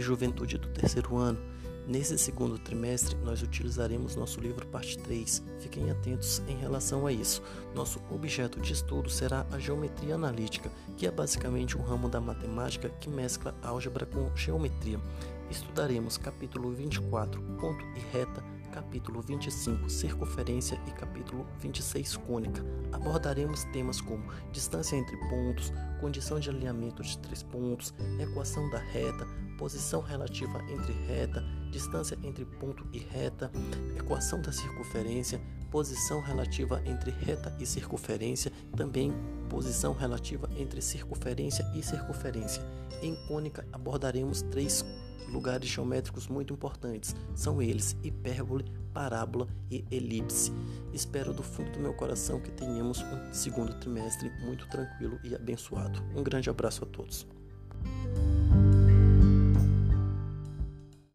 juventude do terceiro ano. Nesse segundo trimestre, nós utilizaremos nosso livro parte 3. Fiquem atentos em relação a isso. Nosso objeto de estudo será a geometria analítica, que é basicamente um ramo da matemática que mescla álgebra com geometria. Estudaremos capítulo 24, ponto e reta, capítulo 25, circunferência e capítulo 26, cônica. Abordaremos temas como distância entre pontos, condição de alinhamento de três pontos, equação da reta, posição relativa entre reta, distância entre ponto e reta, equação da circunferência, posição relativa entre reta e circunferência, também posição relativa entre circunferência e circunferência. Em cônica abordaremos três lugares geométricos muito importantes. São eles hipérbole, parábola e elipse. Espero do fundo do meu coração que tenhamos um segundo trimestre muito tranquilo e abençoado. Um grande abraço a todos.